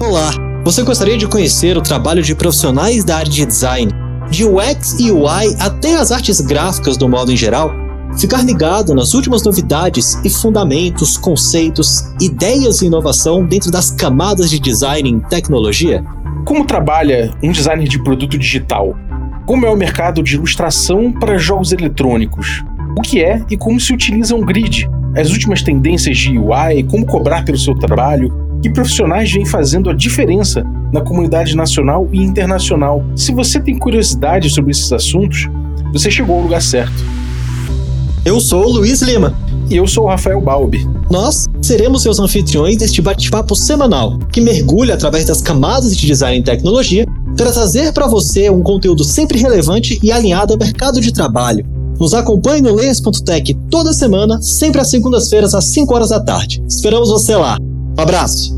Olá! Você gostaria de conhecer o trabalho de profissionais da área de design, de UX e UI até as artes gráficas do modo em geral? Ficar ligado nas últimas novidades e fundamentos, conceitos, ideias e inovação dentro das camadas de design em tecnologia? Como trabalha um designer de produto digital? Como é o mercado de ilustração para jogos eletrônicos? O que é e como se utiliza um grid? As últimas tendências de UI, como cobrar pelo seu trabalho, que profissionais vêm fazendo a diferença na comunidade nacional e internacional. Se você tem curiosidade sobre esses assuntos, você chegou ao lugar certo. Eu sou o Luiz Lima. E eu sou o Rafael Balbi. Nós seremos seus anfitriões deste bate-papo semanal, que mergulha através das camadas de design e tecnologia para trazer para você um conteúdo sempre relevante e alinhado ao mercado de trabalho. Nos acompanhe no Layers.tech toda semana, sempre às segundas-feiras às 5 horas da tarde. Esperamos você lá. Um abraço!